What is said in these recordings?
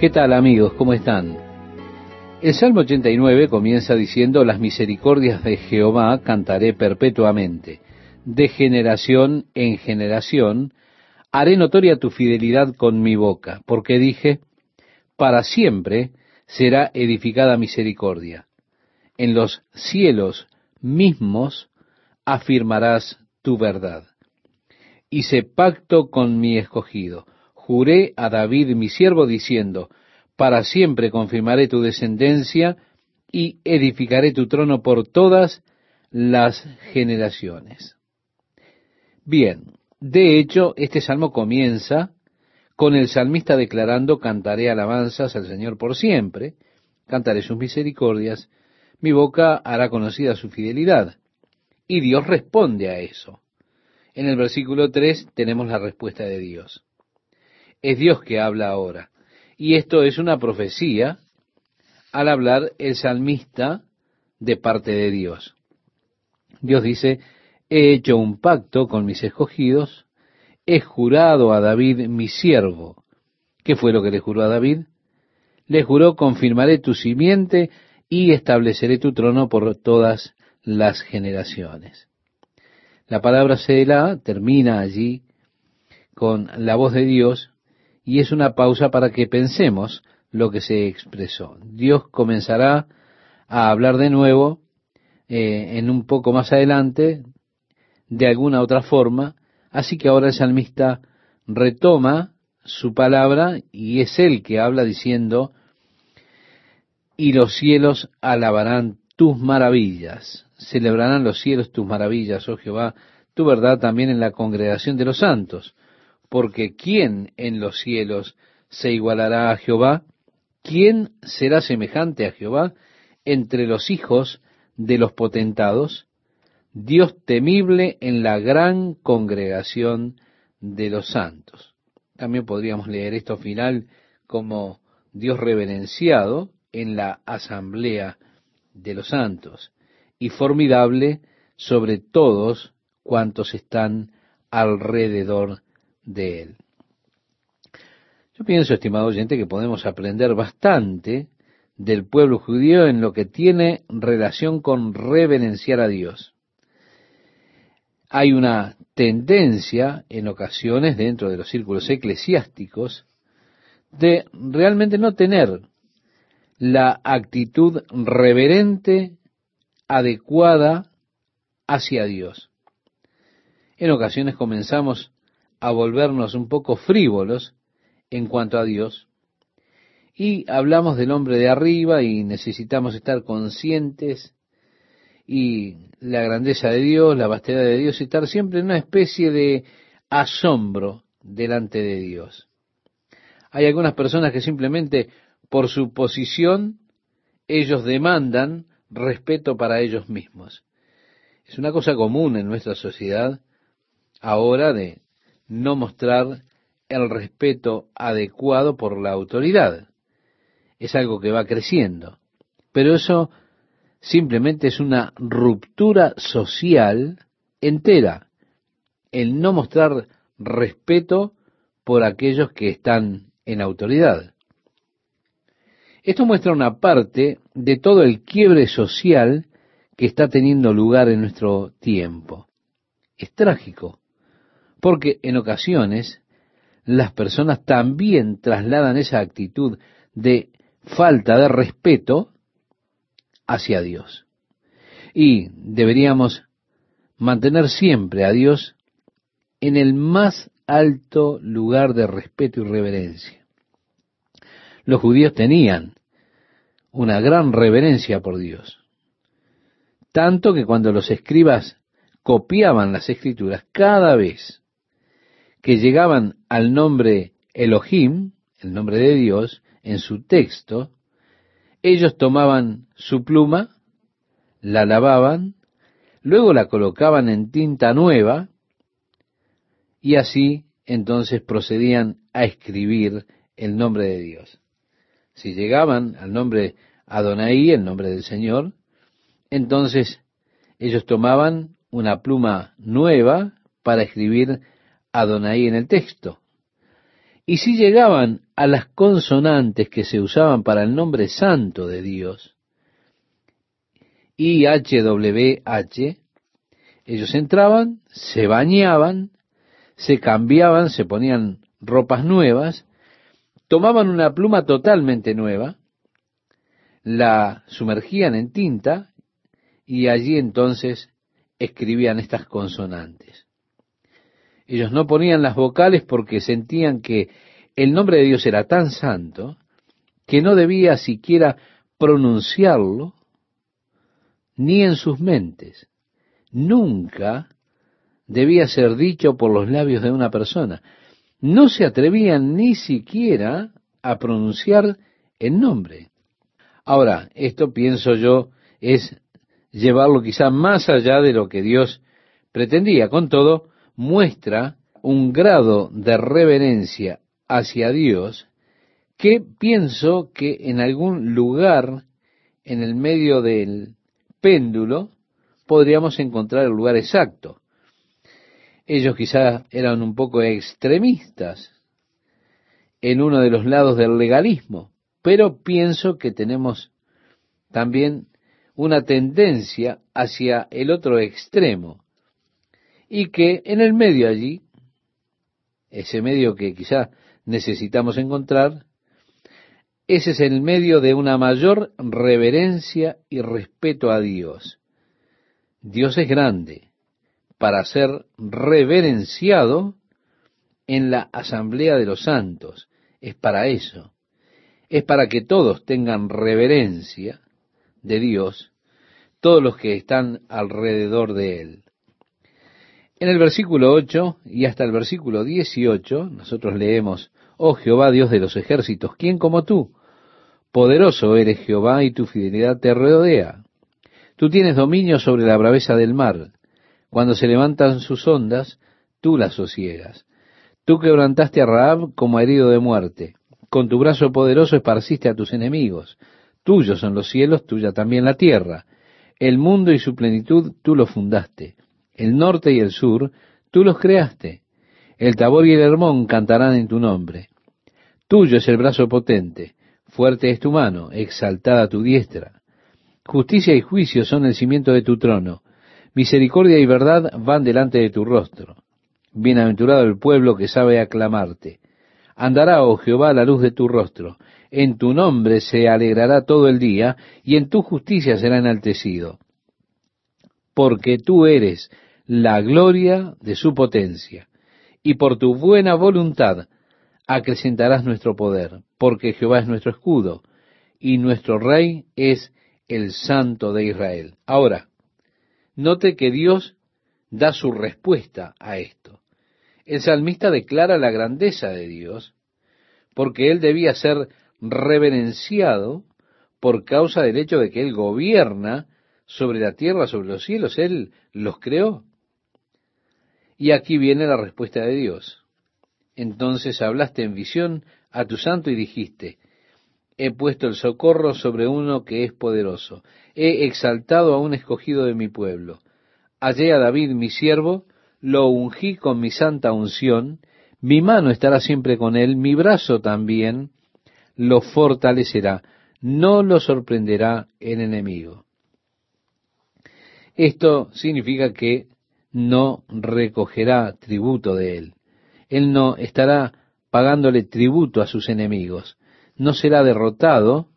¿Qué tal amigos? ¿Cómo están? El Salmo 89 comienza diciendo, las misericordias de Jehová cantaré perpetuamente, de generación en generación, haré notoria tu fidelidad con mi boca, porque dije, para siempre será edificada misericordia. En los cielos mismos afirmarás tu verdad. Hice pacto con mi escogido juré a David mi siervo diciendo, para siempre confirmaré tu descendencia y edificaré tu trono por todas las generaciones. Bien, de hecho, este salmo comienza con el salmista declarando, cantaré alabanzas al Señor por siempre, cantaré sus misericordias, mi boca hará conocida su fidelidad. Y Dios responde a eso. En el versículo 3 tenemos la respuesta de Dios. Es Dios que habla ahora. Y esto es una profecía al hablar el salmista de parte de Dios. Dios dice, he hecho un pacto con mis escogidos, he jurado a David mi siervo. ¿Qué fue lo que le juró a David? Le juró, confirmaré tu simiente y estableceré tu trono por todas las generaciones. La palabra Selah termina allí con la voz de Dios y es una pausa para que pensemos lo que se expresó. Dios comenzará a hablar de nuevo eh, en un poco más adelante, de alguna otra forma, así que ahora el salmista retoma su palabra y es él que habla diciendo, y los cielos alabarán tus maravillas, celebrarán los cielos tus maravillas, oh Jehová, tu verdad también en la congregación de los santos porque ¿quién en los cielos se igualará a Jehová? ¿Quién será semejante a Jehová entre los hijos de los potentados? Dios temible en la gran congregación de los santos. También podríamos leer esto final como Dios reverenciado en la asamblea de los santos y formidable sobre todos cuantos están alrededor de él. Yo pienso, estimado oyente, que podemos aprender bastante del pueblo judío en lo que tiene relación con reverenciar a Dios. Hay una tendencia en ocasiones dentro de los círculos eclesiásticos de realmente no tener la actitud reverente adecuada hacia Dios. En ocasiones comenzamos a volvernos un poco frívolos en cuanto a Dios y hablamos del hombre de arriba y necesitamos estar conscientes y la grandeza de Dios, la vastedad de Dios y estar siempre en una especie de asombro delante de Dios. Hay algunas personas que simplemente por su posición ellos demandan respeto para ellos mismos. Es una cosa común en nuestra sociedad ahora de no mostrar el respeto adecuado por la autoridad. Es algo que va creciendo. Pero eso simplemente es una ruptura social entera. El no mostrar respeto por aquellos que están en autoridad. Esto muestra una parte de todo el quiebre social que está teniendo lugar en nuestro tiempo. Es trágico. Porque en ocasiones las personas también trasladan esa actitud de falta de respeto hacia Dios. Y deberíamos mantener siempre a Dios en el más alto lugar de respeto y reverencia. Los judíos tenían una gran reverencia por Dios, tanto que cuando los escribas copiaban las escrituras, cada vez que llegaban al nombre Elohim, el nombre de Dios, en su texto, ellos tomaban su pluma, la lavaban, luego la colocaban en tinta nueva, y así entonces procedían a escribir el nombre de Dios. Si llegaban al nombre Adonai, el nombre del Señor, entonces ellos tomaban una pluma nueva para escribir Adonai en el texto. Y si llegaban a las consonantes que se usaban para el nombre santo de Dios, IHWH, ellos entraban, se bañaban, se cambiaban, se ponían ropas nuevas, tomaban una pluma totalmente nueva, la sumergían en tinta y allí entonces escribían estas consonantes. Ellos no ponían las vocales porque sentían que el nombre de Dios era tan santo que no debía siquiera pronunciarlo ni en sus mentes. Nunca debía ser dicho por los labios de una persona. No se atrevían ni siquiera a pronunciar el nombre. Ahora, esto pienso yo es llevarlo quizá más allá de lo que Dios pretendía. Con todo, muestra un grado de reverencia hacia Dios que pienso que en algún lugar en el medio del péndulo podríamos encontrar el lugar exacto. Ellos quizás eran un poco extremistas en uno de los lados del legalismo, pero pienso que tenemos también una tendencia hacia el otro extremo y que en el medio allí, ese medio que quizás necesitamos encontrar, ese es el medio de una mayor reverencia y respeto a Dios. Dios es grande, para ser reverenciado en la asamblea de los santos. Es para eso. Es para que todos tengan reverencia de Dios, todos los que están alrededor de Él. En el versículo 8 y hasta el versículo 18 nosotros leemos, Oh Jehová Dios de los ejércitos, ¿quién como tú? Poderoso eres Jehová y tu fidelidad te rodea. Tú tienes dominio sobre la braveza del mar cuando se levantan sus ondas, tú las sosiegas. Tú quebrantaste a Raab como herido de muerte. Con tu brazo poderoso esparciste a tus enemigos. Tuyos son los cielos, tuya también la tierra. El mundo y su plenitud tú lo fundaste. El norte y el sur tú los creaste. El Tabor y el Hermón cantarán en tu nombre. Tuyo es el brazo potente, fuerte es tu mano, exaltada tu diestra. Justicia y juicio son el cimiento de tu trono. Misericordia y verdad van delante de tu rostro. Bienaventurado el pueblo que sabe aclamarte. Andará, oh Jehová, la luz de tu rostro. En tu nombre se alegrará todo el día, y en tu justicia será enaltecido. Porque tú eres la gloria de su potencia, y por tu buena voluntad acrecentarás nuestro poder, porque Jehová es nuestro escudo, y nuestro rey es el santo de Israel. Ahora, Note que Dios da su respuesta a esto. El salmista declara la grandeza de Dios porque él debía ser reverenciado por causa del hecho de que él gobierna sobre la tierra, sobre los cielos, él los creó. Y aquí viene la respuesta de Dios. Entonces hablaste en visión a tu santo y dijiste, he puesto el socorro sobre uno que es poderoso, he exaltado a un escogido de mi pueblo. Hallé a David mi siervo, lo ungí con mi santa unción, mi mano estará siempre con él, mi brazo también lo fortalecerá, no lo sorprenderá el enemigo. Esto significa que no recogerá tributo de él. Él no estará pagándole tributo a sus enemigos no será derrotado,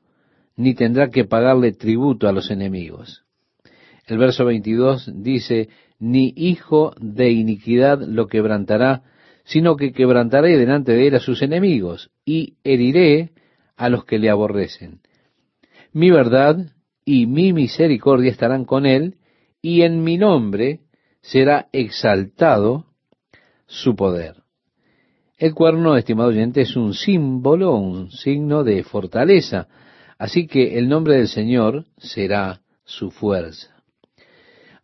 ni tendrá que pagarle tributo a los enemigos. El verso 22 dice, ni hijo de iniquidad lo quebrantará, sino que quebrantaré delante de él a sus enemigos, y heriré a los que le aborrecen. Mi verdad y mi misericordia estarán con él, y en mi nombre será exaltado su poder. El cuerno, estimado oyente, es un símbolo, un signo de fortaleza. Así que el nombre del Señor será su fuerza.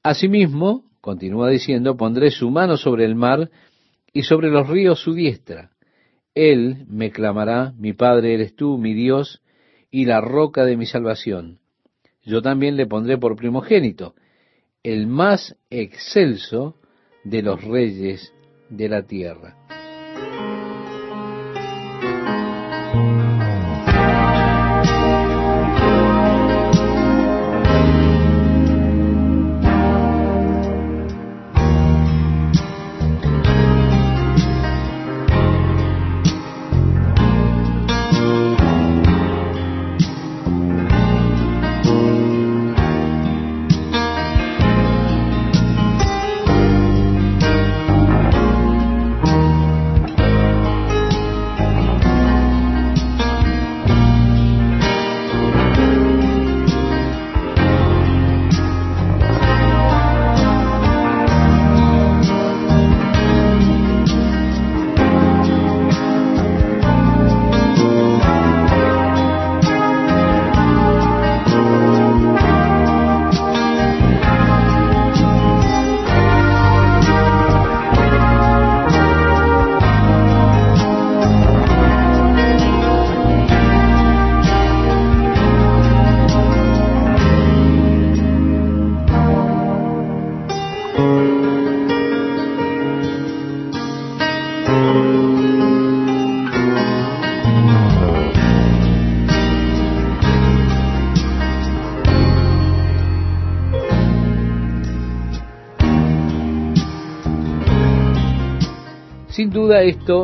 Asimismo, continúa diciendo, pondré su mano sobre el mar y sobre los ríos su diestra. Él me clamará, mi Padre eres tú, mi Dios, y la roca de mi salvación. Yo también le pondré por primogénito, el más excelso de los reyes de la tierra.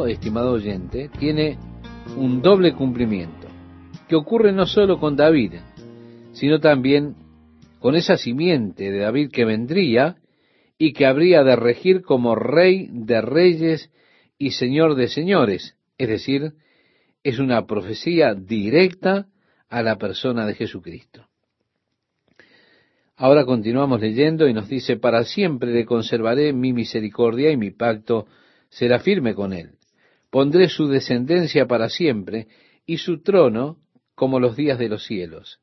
Estimado oyente, tiene un doble cumplimiento, que ocurre no solo con David, sino también con esa simiente de David que vendría y que habría de regir como rey de reyes y señor de señores, es decir, es una profecía directa a la persona de Jesucristo. Ahora continuamos leyendo y nos dice, para siempre le conservaré mi misericordia y mi pacto será firme con él. Pondré su descendencia para siempre y su trono como los días de los cielos.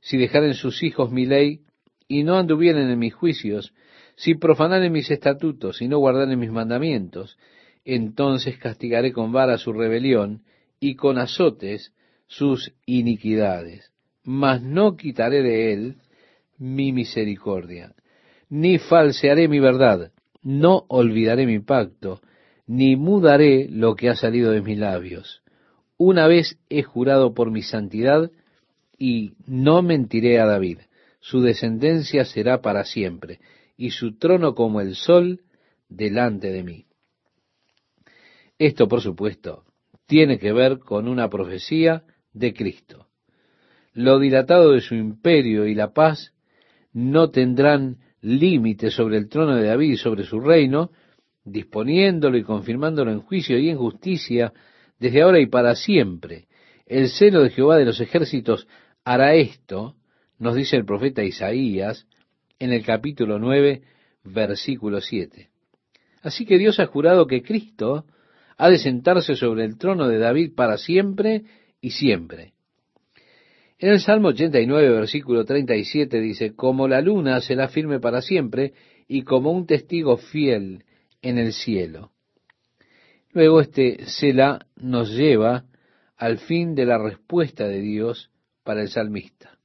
Si dejaren sus hijos mi ley y no anduvieren en mis juicios, si profanaren mis estatutos y no guardaren mis mandamientos, entonces castigaré con vara su rebelión y con azotes sus iniquidades. Mas no quitaré de él mi misericordia, ni falsearé mi verdad, no olvidaré mi pacto, ni mudaré lo que ha salido de mis labios. Una vez he jurado por mi santidad, y no mentiré a David. Su descendencia será para siempre, y su trono como el sol delante de mí. Esto, por supuesto, tiene que ver con una profecía de Cristo. Lo dilatado de su imperio y la paz no tendrán límite sobre el trono de David y sobre su reino, disponiéndolo y confirmándolo en juicio y en justicia desde ahora y para siempre. El celo de Jehová de los ejércitos hará esto, nos dice el profeta Isaías en el capítulo 9, versículo 7. Así que Dios ha jurado que Cristo ha de sentarse sobre el trono de David para siempre y siempre. En el Salmo 89, versículo 37 dice, como la luna será firme para siempre y como un testigo fiel en el cielo. Luego este Selah nos lleva al fin de la respuesta de Dios para el salmista.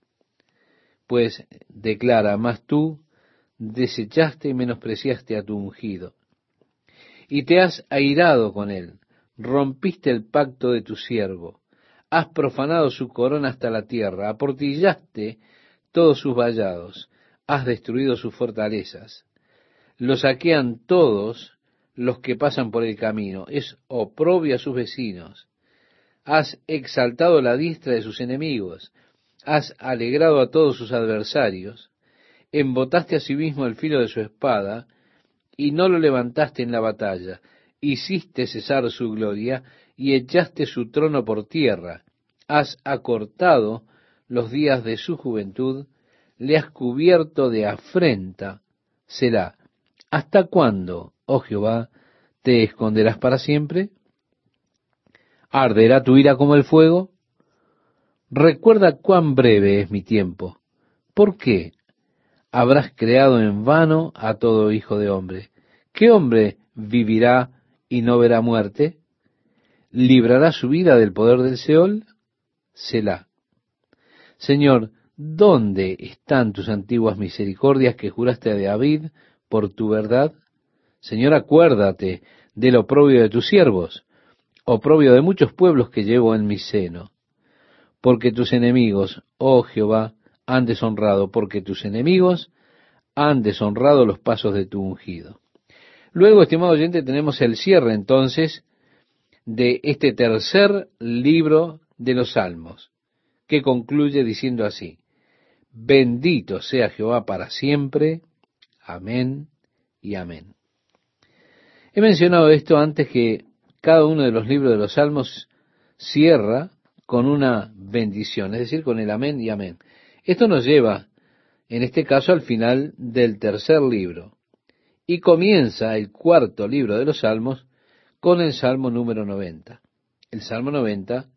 Pues declara, mas tú desechaste y menospreciaste a tu ungido, y te has airado con él, rompiste el pacto de tu siervo, has profanado su corona hasta la tierra, aportillaste todos sus vallados, has destruido sus fortalezas. Lo saquean todos los que pasan por el camino, es oprobio a sus vecinos. Has exaltado la diestra de sus enemigos, has alegrado a todos sus adversarios, embotaste a sí mismo el filo de su espada, y no lo levantaste en la batalla, hiciste cesar su gloria, y echaste su trono por tierra, has acortado los días de su juventud, le has cubierto de afrenta, será, ¿hasta cuándo, oh Jehová, te esconderás para siempre? ¿Arderá tu ira como el fuego? Recuerda cuán breve es mi tiempo. ¿Por qué habrás creado en vano a todo hijo de hombre? ¿Qué hombre vivirá y no verá muerte? ¿Librará su vida del poder del Seol? Selah. Señor, ¿dónde están tus antiguas misericordias que juraste a David por tu verdad? Señor, acuérdate del oprobio de tus siervos, oprobio de muchos pueblos que llevo en mi seno. Porque tus enemigos, oh Jehová, han deshonrado, porque tus enemigos han deshonrado los pasos de tu ungido. Luego, estimado oyente, tenemos el cierre entonces de este tercer libro de los Salmos, que concluye diciendo así, bendito sea Jehová para siempre, amén y amén. He mencionado esto antes que cada uno de los libros de los Salmos cierra con una bendición, es decir, con el amén y amén. Esto nos lleva, en este caso, al final del tercer libro. Y comienza el cuarto libro de los Salmos con el Salmo número 90. El Salmo 90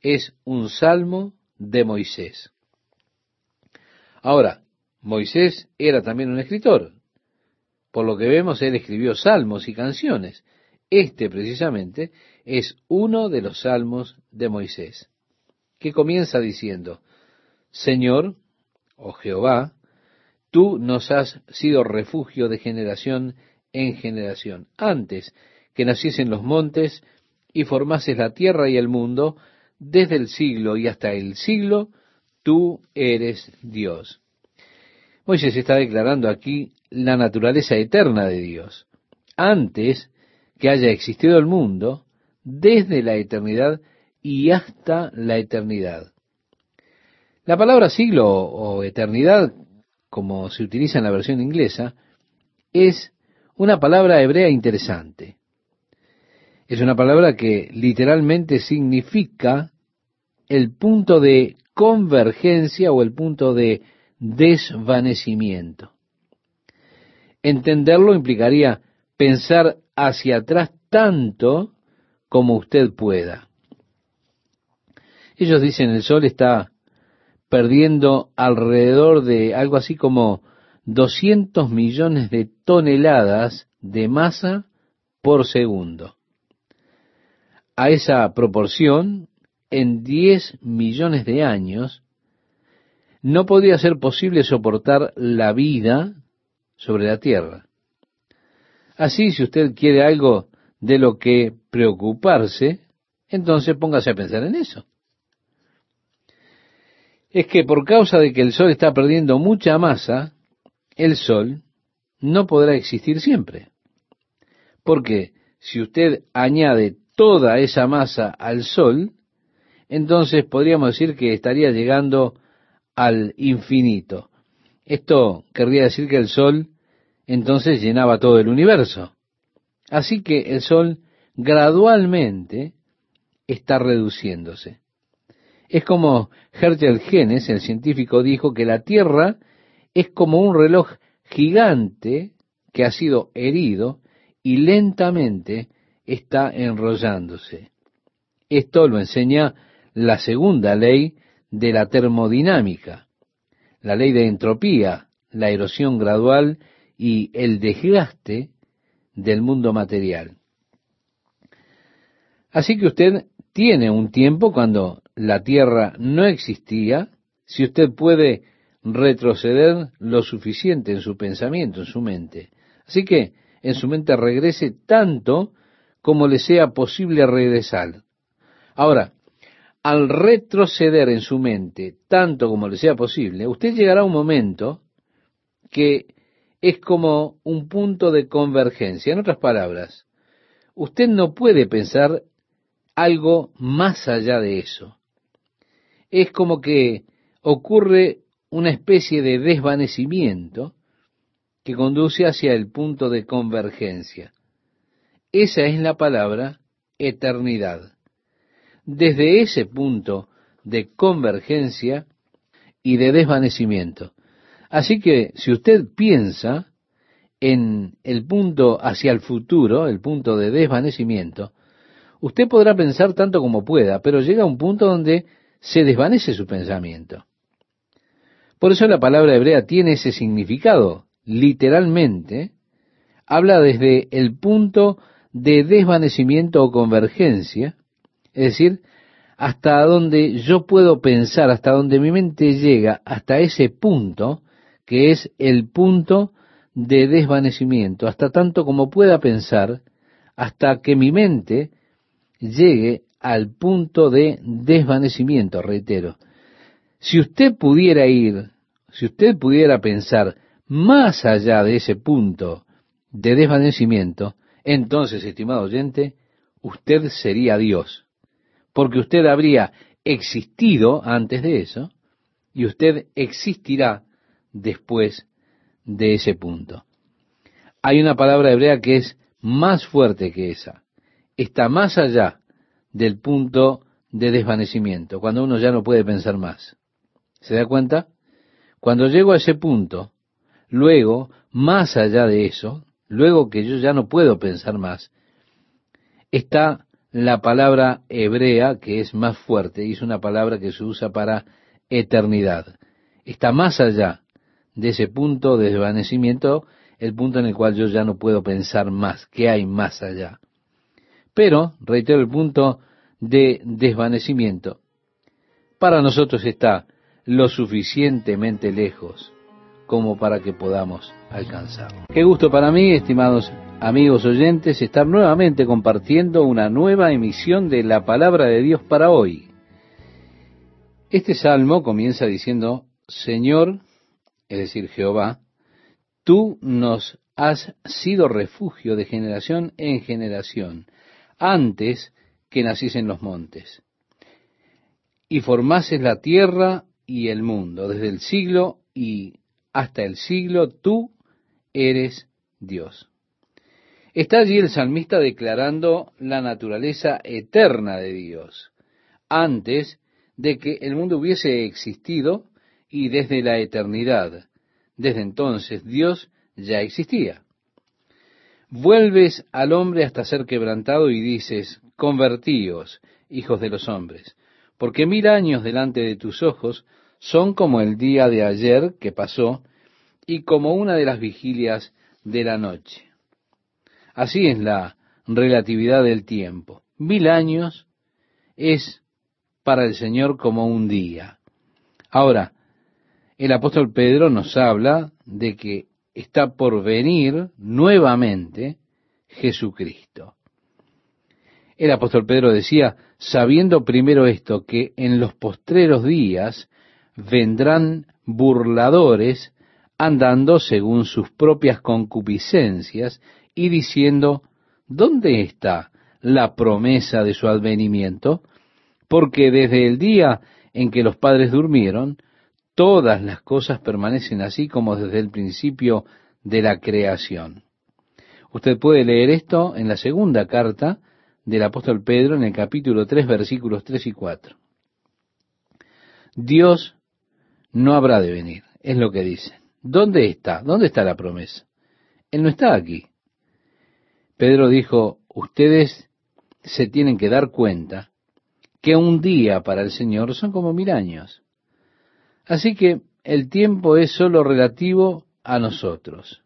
es un salmo de Moisés. Ahora, Moisés era también un escritor. Por lo que vemos, él escribió salmos y canciones. Este precisamente es uno de los salmos de Moisés, que comienza diciendo, Señor, oh Jehová, tú nos has sido refugio de generación en generación. Antes que naciesen los montes y formases la tierra y el mundo, desde el siglo y hasta el siglo, tú eres Dios. Moisés está declarando aquí la naturaleza eterna de Dios. Antes que haya existido el mundo desde la eternidad y hasta la eternidad. La palabra siglo o eternidad, como se utiliza en la versión inglesa, es una palabra hebrea interesante. Es una palabra que literalmente significa el punto de convergencia o el punto de desvanecimiento. Entenderlo implicaría pensar hacia atrás tanto como usted pueda. Ellos dicen el Sol está perdiendo alrededor de algo así como 200 millones de toneladas de masa por segundo. A esa proporción, en 10 millones de años, no podría ser posible soportar la vida sobre la tierra. Así, si usted quiere algo de lo que preocuparse, entonces póngase a pensar en eso. Es que por causa de que el Sol está perdiendo mucha masa, el Sol no podrá existir siempre. Porque si usted añade toda esa masa al Sol, entonces podríamos decir que estaría llegando al infinito. Esto querría decir que el Sol entonces llenaba todo el universo. Así que el Sol gradualmente está reduciéndose. Es como Hertel Genes, el científico, dijo que la Tierra es como un reloj gigante que ha sido herido y lentamente está enrollándose. Esto lo enseña la segunda ley de la termodinámica, la ley de entropía, la erosión gradual y el desgaste del mundo material. Así que usted tiene un tiempo cuando la Tierra no existía, si usted puede retroceder lo suficiente en su pensamiento, en su mente. Así que en su mente regrese tanto como le sea posible regresar. Ahora, al retroceder en su mente tanto como le sea posible, usted llegará a un momento que es como un punto de convergencia. En otras palabras, usted no puede pensar algo más allá de eso. Es como que ocurre una especie de desvanecimiento que conduce hacia el punto de convergencia. Esa es la palabra eternidad desde ese punto de convergencia y de desvanecimiento. Así que si usted piensa en el punto hacia el futuro, el punto de desvanecimiento, usted podrá pensar tanto como pueda, pero llega a un punto donde se desvanece su pensamiento. Por eso la palabra hebrea tiene ese significado. Literalmente, habla desde el punto de desvanecimiento o convergencia, es decir, hasta donde yo puedo pensar, hasta donde mi mente llega, hasta ese punto, que es el punto de desvanecimiento, hasta tanto como pueda pensar, hasta que mi mente llegue al punto de desvanecimiento, reitero. Si usted pudiera ir, si usted pudiera pensar más allá de ese punto de desvanecimiento, entonces, estimado oyente, usted sería Dios porque usted habría existido antes de eso y usted existirá después de ese punto. Hay una palabra hebrea que es más fuerte que esa. Está más allá del punto de desvanecimiento, cuando uno ya no puede pensar más. ¿Se da cuenta? Cuando llego a ese punto, luego, más allá de eso, luego que yo ya no puedo pensar más, está la palabra hebrea que es más fuerte y es una palabra que se usa para eternidad. Está más allá de ese punto de desvanecimiento, el punto en el cual yo ya no puedo pensar más, que hay más allá. Pero, reitero el punto de desvanecimiento, para nosotros está lo suficientemente lejos como para que podamos alcanzar. Qué gusto para mí, estimados amigos oyentes, estar nuevamente compartiendo una nueva emisión de la palabra de Dios para hoy. Este salmo comienza diciendo, Señor, es decir, Jehová, tú nos has sido refugio de generación en generación, antes que naciesen los montes. Y formases la tierra y el mundo, desde el siglo y hasta el siglo, tú eres Dios. Está allí el salmista declarando la naturaleza eterna de Dios, antes de que el mundo hubiese existido y desde la eternidad. Desde entonces Dios ya existía. Vuelves al hombre hasta ser quebrantado y dices, convertíos, hijos de los hombres, porque mil años delante de tus ojos son como el día de ayer que pasó y como una de las vigilias de la noche. Así es la relatividad del tiempo. Mil años es para el Señor como un día. Ahora, el apóstol Pedro nos habla de que está por venir nuevamente Jesucristo. El apóstol Pedro decía, sabiendo primero esto, que en los postreros días vendrán burladores andando según sus propias concupiscencias y diciendo, ¿dónde está la promesa de su advenimiento? Porque desde el día en que los padres durmieron, todas las cosas permanecen así como desde el principio de la creación. Usted puede leer esto en la segunda carta del apóstol Pedro en el capítulo 3 versículos 3 y 4. Dios no habrá de venir, es lo que dice. ¿Dónde está? ¿Dónde está la promesa? Él no está aquí. Pedro dijo, ustedes se tienen que dar cuenta que un día para el Señor son como mil años. Así que el tiempo es sólo relativo a nosotros.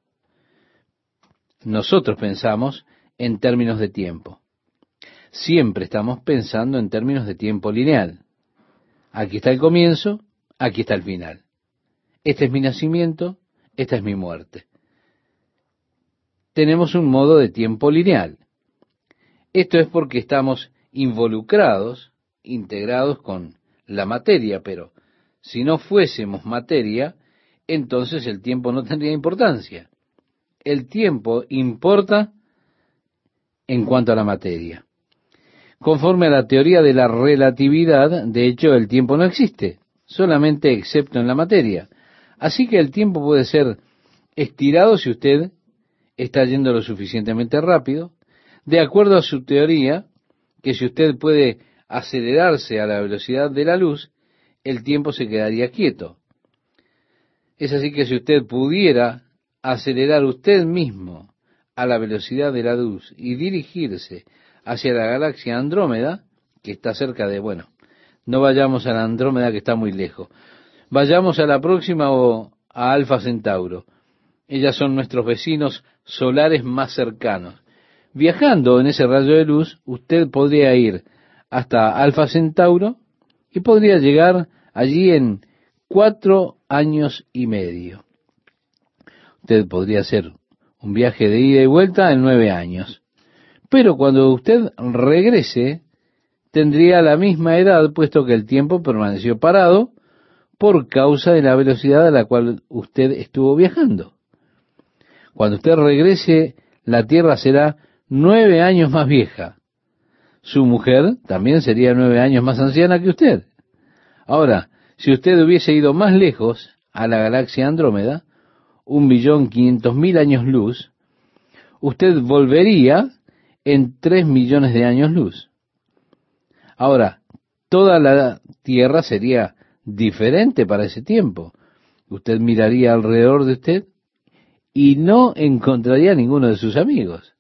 Nosotros pensamos en términos de tiempo. Siempre estamos pensando en términos de tiempo lineal. Aquí está el comienzo, aquí está el final. Este es mi nacimiento, esta es mi muerte. Tenemos un modo de tiempo lineal. Esto es porque estamos involucrados, integrados con la materia, pero si no fuésemos materia, entonces el tiempo no tendría importancia. El tiempo importa en cuanto a la materia. Conforme a la teoría de la relatividad, de hecho el tiempo no existe solamente excepto en la materia. Así que el tiempo puede ser estirado si usted está yendo lo suficientemente rápido, de acuerdo a su teoría, que si usted puede acelerarse a la velocidad de la luz, el tiempo se quedaría quieto. Es así que si usted pudiera acelerar usted mismo a la velocidad de la luz y dirigirse hacia la galaxia Andrómeda, que está cerca de, bueno, no vayamos a la Andrómeda que está muy lejos. Vayamos a la próxima o a Alfa Centauro. Ellas son nuestros vecinos solares más cercanos. Viajando en ese rayo de luz, usted podría ir hasta Alfa Centauro y podría llegar allí en cuatro años y medio. Usted podría hacer un viaje de ida y vuelta en nueve años. Pero cuando usted regrese tendría la misma edad, puesto que el tiempo permaneció parado por causa de la velocidad a la cual usted estuvo viajando. Cuando usted regrese, la Tierra será nueve años más vieja. Su mujer también sería nueve años más anciana que usted. Ahora, si usted hubiese ido más lejos a la galaxia Andrómeda, un billón quinientos mil años luz, usted volvería en tres millones de años luz. Ahora, toda la tierra sería diferente para ese tiempo. Usted miraría alrededor de usted y no encontraría ninguno de sus amigos.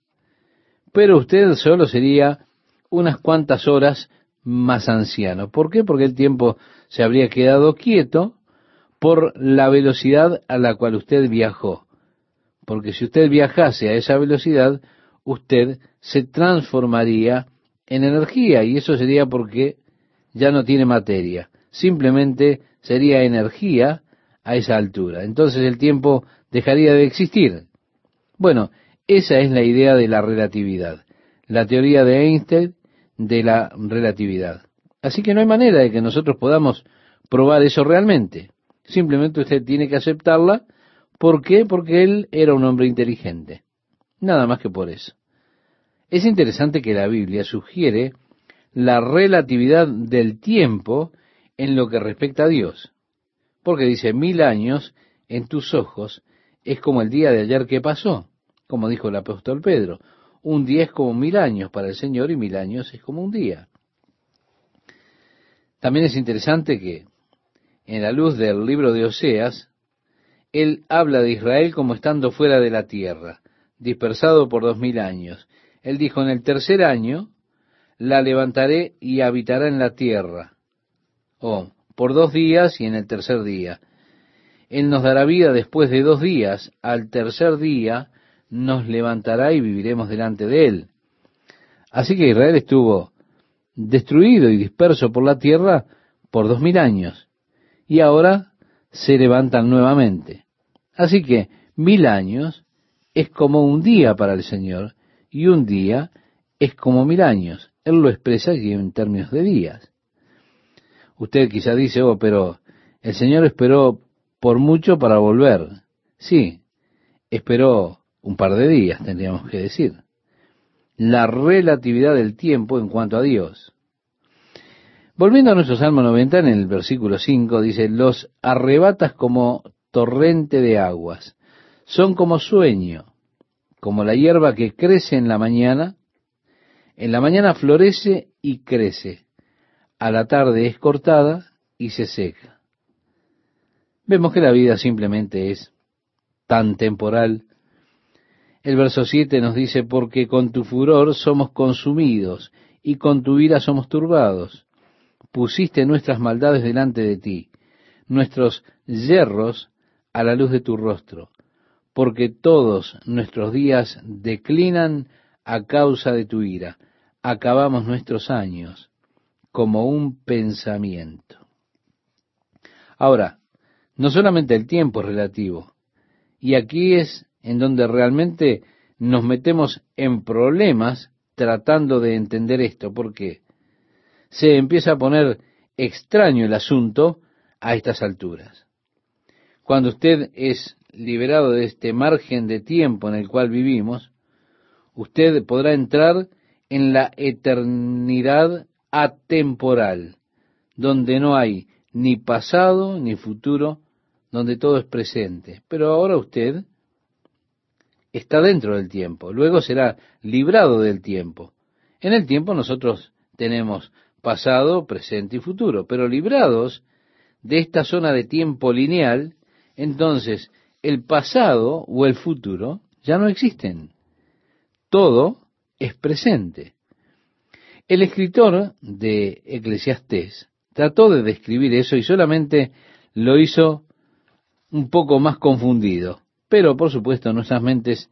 Pero usted solo sería unas cuantas horas más anciano. ¿Por qué? Porque el tiempo se habría quedado quieto por la velocidad a la cual usted viajó. Porque si usted viajase a esa velocidad, usted se transformaría en energía y eso sería porque ya no tiene materia, simplemente sería energía a esa altura. Entonces el tiempo dejaría de existir. Bueno, esa es la idea de la relatividad, la teoría de Einstein de la relatividad. Así que no hay manera de que nosotros podamos probar eso realmente. Simplemente usted tiene que aceptarla ¿Por qué? Porque él era un hombre inteligente. Nada más que por eso. Es interesante que la Biblia sugiere la relatividad del tiempo en lo que respecta a Dios. Porque dice, mil años en tus ojos es como el día de ayer que pasó, como dijo el apóstol Pedro. Un día es como mil años para el Señor y mil años es como un día. También es interesante que en la luz del libro de Oseas, él habla de Israel como estando fuera de la tierra, dispersado por dos mil años. Él dijo, en el tercer año la levantaré y habitará en la tierra. Oh, por dos días y en el tercer día. Él nos dará vida después de dos días. Al tercer día nos levantará y viviremos delante de él. Así que Israel estuvo destruido y disperso por la tierra por dos mil años. Y ahora se levantan nuevamente. Así que mil años es como un día para el Señor y un día es como mil años. Él lo expresa aquí en términos de días. Usted quizá dice, oh, pero el Señor esperó por mucho para volver. Sí, esperó un par de días, tendríamos que decir. La relatividad del tiempo en cuanto a Dios. Volviendo a nuestro Salmo 90, en el versículo 5, dice, los arrebatas como torrente de aguas, son como sueño, como la hierba que crece en la mañana, en la mañana florece y crece, a la tarde es cortada y se seca. Vemos que la vida simplemente es tan temporal. El verso 7 nos dice, porque con tu furor somos consumidos y con tu ira somos turbados. Pusiste nuestras maldades delante de ti, nuestros yerros a la luz de tu rostro, porque todos nuestros días declinan a causa de tu ira. Acabamos nuestros años como un pensamiento. Ahora, no solamente el tiempo es relativo, y aquí es en donde realmente nos metemos en problemas tratando de entender esto, porque se empieza a poner extraño el asunto a estas alturas. Cuando usted es liberado de este margen de tiempo en el cual vivimos, usted podrá entrar en la eternidad atemporal, donde no hay ni pasado ni futuro, donde todo es presente. Pero ahora usted está dentro del tiempo, luego será librado del tiempo. En el tiempo nosotros tenemos pasado, presente y futuro, pero librados de esta zona de tiempo lineal, entonces el pasado o el futuro ya no existen. Todo es presente. El escritor de Eclesiastés trató de describir eso y solamente lo hizo un poco más confundido, pero por supuesto nuestras mentes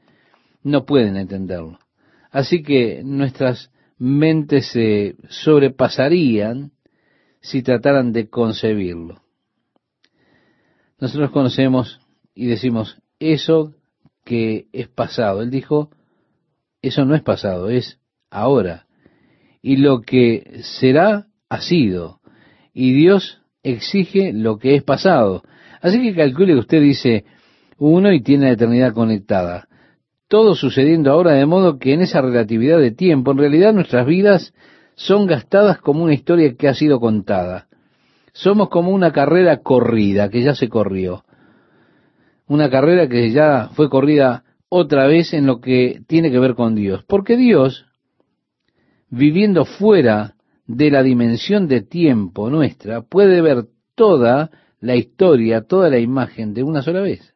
no pueden entenderlo. Así que nuestras mentes se sobrepasarían si trataran de concebirlo. Nosotros conocemos y decimos, eso que es pasado. Él dijo, eso no es pasado, es ahora. Y lo que será, ha sido. Y Dios exige lo que es pasado. Así que calcule usted dice uno y tiene la eternidad conectada. Todo sucediendo ahora de modo que en esa relatividad de tiempo, en realidad nuestras vidas son gastadas como una historia que ha sido contada. Somos como una carrera corrida que ya se corrió una carrera que ya fue corrida otra vez en lo que tiene que ver con Dios. Porque Dios, viviendo fuera de la dimensión de tiempo nuestra, puede ver toda la historia, toda la imagen de una sola vez.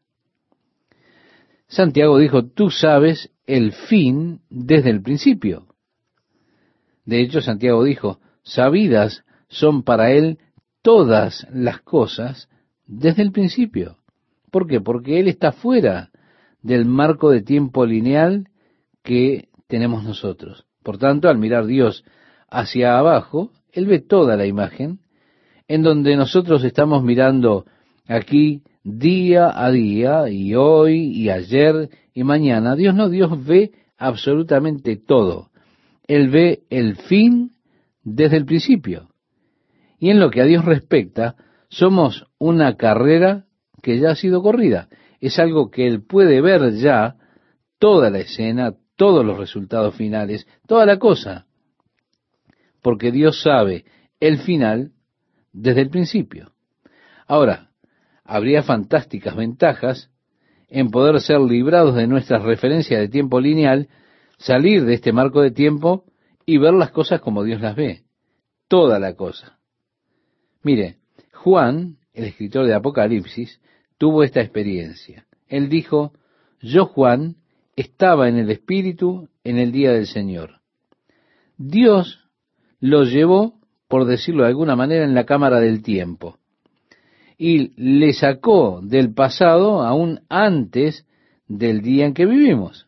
Santiago dijo, tú sabes el fin desde el principio. De hecho, Santiago dijo, sabidas son para él todas las cosas desde el principio. ¿Por qué? Porque Él está fuera del marco de tiempo lineal que tenemos nosotros. Por tanto, al mirar Dios hacia abajo, Él ve toda la imagen, en donde nosotros estamos mirando aquí día a día, y hoy, y ayer, y mañana. Dios no, Dios ve absolutamente todo. Él ve el fin desde el principio. Y en lo que a Dios respecta, somos una carrera que ya ha sido corrida. es algo que él puede ver ya toda la escena, todos los resultados finales, toda la cosa. Porque Dios sabe el final desde el principio. Ahora, habría fantásticas ventajas en poder ser librados de nuestras referencias de tiempo lineal, salir de este marco de tiempo y ver las cosas como Dios las ve. Toda la cosa. Mire, Juan, el escritor de Apocalipsis, tuvo esta experiencia. Él dijo, yo Juan estaba en el Espíritu en el día del Señor. Dios lo llevó, por decirlo de alguna manera, en la cámara del tiempo y le sacó del pasado aún antes del día en que vivimos.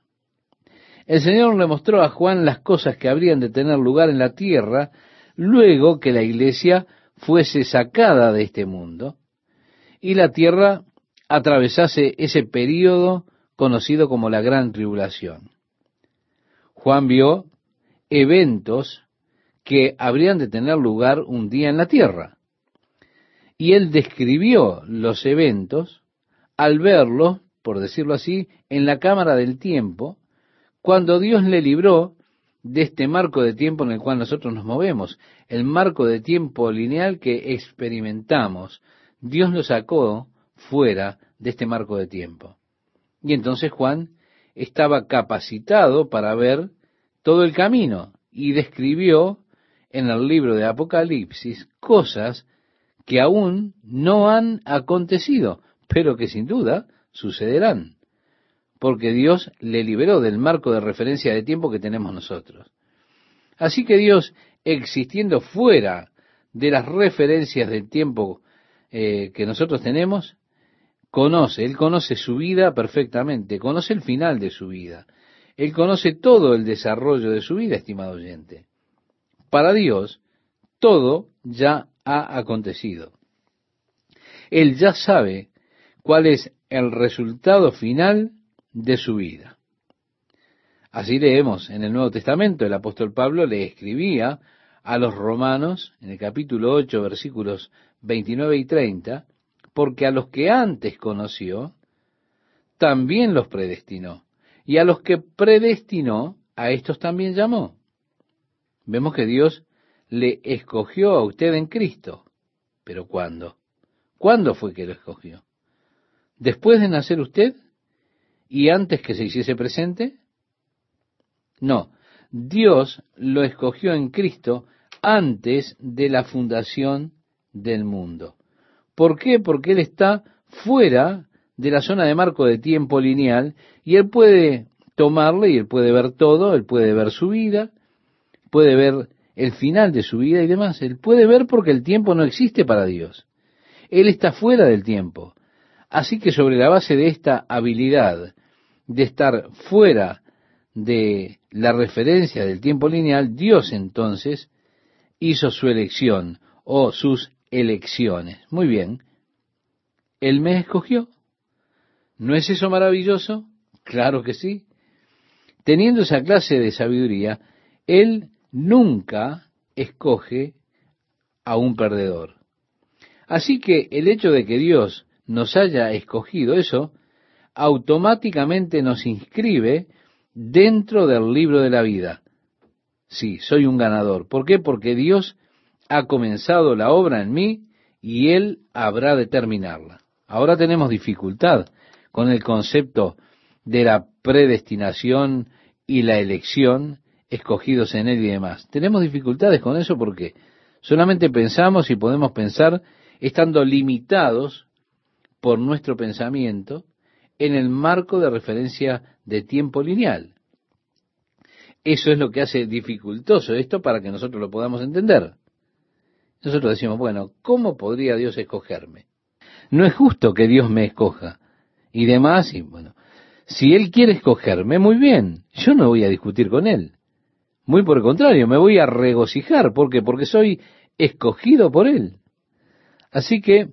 El Señor le mostró a Juan las cosas que habrían de tener lugar en la tierra luego que la iglesia fuese sacada de este mundo y la tierra atravesase ese período conocido como la gran tribulación. Juan vio eventos que habrían de tener lugar un día en la tierra y él describió los eventos al verlos, por decirlo así, en la cámara del tiempo, cuando Dios le libró de este marco de tiempo en el cual nosotros nos movemos, el marco de tiempo lineal que experimentamos. Dios lo sacó fuera de este marco de tiempo. Y entonces Juan estaba capacitado para ver todo el camino y describió en el libro de Apocalipsis cosas que aún no han acontecido, pero que sin duda sucederán, porque Dios le liberó del marco de referencia de tiempo que tenemos nosotros. Así que Dios, existiendo fuera de las referencias del tiempo eh, que nosotros tenemos, conoce, Él conoce su vida perfectamente, conoce el final de su vida, Él conoce todo el desarrollo de su vida, estimado oyente. Para Dios, todo ya ha acontecido. Él ya sabe cuál es el resultado final de su vida. Así leemos en el Nuevo Testamento, el apóstol Pablo le escribía a los romanos en el capítulo 8, versículos 29 y 30, porque a los que antes conoció, también los predestinó. Y a los que predestinó, a estos también llamó. Vemos que Dios le escogió a usted en Cristo. ¿Pero cuándo? ¿Cuándo fue que lo escogió? ¿Después de nacer usted? ¿Y antes que se hiciese presente? No, Dios lo escogió en Cristo antes de la fundación del mundo. ¿Por qué? Porque Él está fuera de la zona de marco de tiempo lineal y Él puede tomarle y Él puede ver todo, Él puede ver su vida, puede ver el final de su vida y demás. Él puede ver porque el tiempo no existe para Dios. Él está fuera del tiempo. Así que sobre la base de esta habilidad de estar fuera de la referencia del tiempo lineal, Dios entonces hizo su elección o sus elecciones. Muy bien. Él me escogió. ¿No es eso maravilloso? Claro que sí. Teniendo esa clase de sabiduría, Él nunca escoge a un perdedor. Así que el hecho de que Dios nos haya escogido eso, automáticamente nos inscribe dentro del libro de la vida. Sí, soy un ganador. ¿Por qué? Porque Dios ha comenzado la obra en mí y Él habrá de terminarla. Ahora tenemos dificultad con el concepto de la predestinación y la elección escogidos en Él y demás. Tenemos dificultades con eso porque solamente pensamos y podemos pensar estando limitados por nuestro pensamiento en el marco de referencia de tiempo lineal. Eso es lo que hace dificultoso esto para que nosotros lo podamos entender. Nosotros decimos, bueno, ¿cómo podría Dios escogerme? No es justo que Dios me escoja. Y demás, y bueno, si Él quiere escogerme, muy bien, yo no voy a discutir con Él. Muy por el contrario, me voy a regocijar. ¿Por qué? Porque soy escogido por Él. Así que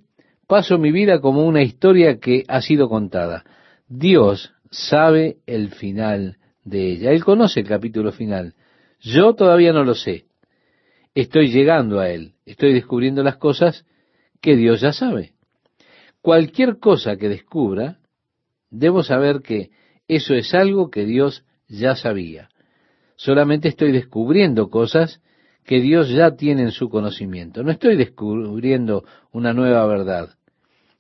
paso mi vida como una historia que ha sido contada. Dios sabe el final de ella. Él conoce el capítulo final. Yo todavía no lo sé. Estoy llegando a Él. Estoy descubriendo las cosas que Dios ya sabe. Cualquier cosa que descubra, debo saber que eso es algo que Dios ya sabía. Solamente estoy descubriendo cosas que Dios ya tiene en su conocimiento. No estoy descubriendo una nueva verdad.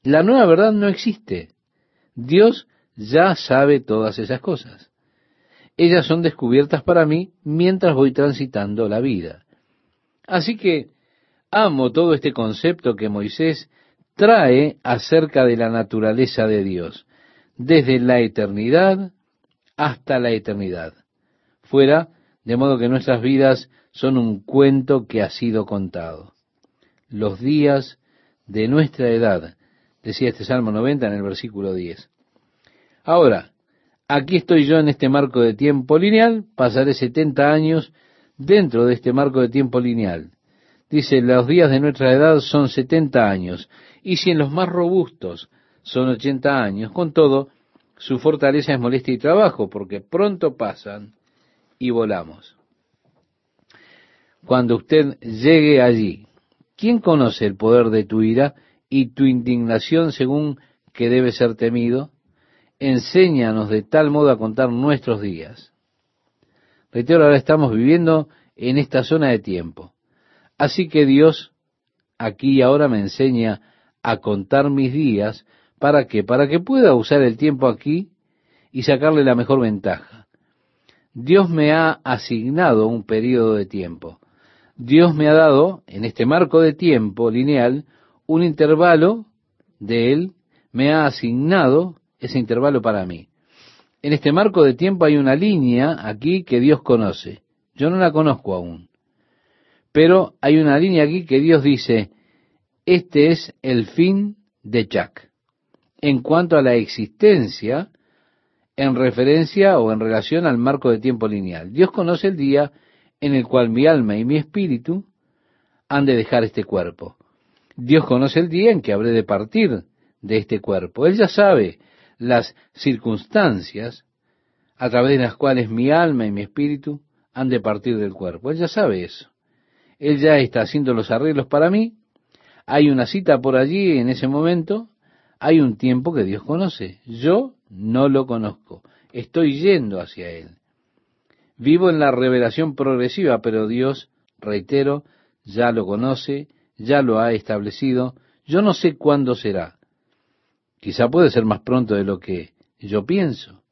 La nueva verdad no existe. Dios ya sabe todas esas cosas. Ellas son descubiertas para mí mientras voy transitando la vida. Así que amo todo este concepto que Moisés trae acerca de la naturaleza de Dios, desde la eternidad hasta la eternidad. Fuera, de modo que nuestras vidas son un cuento que ha sido contado. Los días de nuestra edad, decía este Salmo 90 en el versículo 10. Ahora, aquí estoy yo en este marco de tiempo lineal, pasaré 70 años dentro de este marco de tiempo lineal. Dice, los días de nuestra edad son 70 años, y si en los más robustos son 80 años, con todo, su fortaleza es molestia y trabajo, porque pronto pasan y volamos. Cuando usted llegue allí, ¿quién conoce el poder de tu ira y tu indignación según que debe ser temido? Enséñanos de tal modo a contar nuestros días. Reitero, ahora estamos viviendo en esta zona de tiempo. Así que Dios aquí y ahora me enseña a contar mis días. ¿Para qué? Para que pueda usar el tiempo aquí y sacarle la mejor ventaja. Dios me ha asignado un periodo de tiempo. Dios me ha dado, en este marco de tiempo lineal, un intervalo de Él, me ha asignado ese intervalo para mí. En este marco de tiempo hay una línea aquí que Dios conoce. Yo no la conozco aún. Pero hay una línea aquí que Dios dice, este es el fin de Jack. En cuanto a la existencia, en referencia o en relación al marco de tiempo lineal. Dios conoce el día en el cual mi alma y mi espíritu han de dejar este cuerpo. Dios conoce el día en que habré de partir de este cuerpo. Él ya sabe las circunstancias a través de las cuales mi alma y mi espíritu han de partir del cuerpo. Él ya sabe eso. Él ya está haciendo los arreglos para mí. Hay una cita por allí en ese momento. Hay un tiempo que Dios conoce. Yo no lo conozco. Estoy yendo hacia Él. Vivo en la revelación progresiva, pero Dios, reitero, ya lo conoce, ya lo ha establecido. Yo no sé cuándo será. Quizá puede ser más pronto de lo que yo pienso.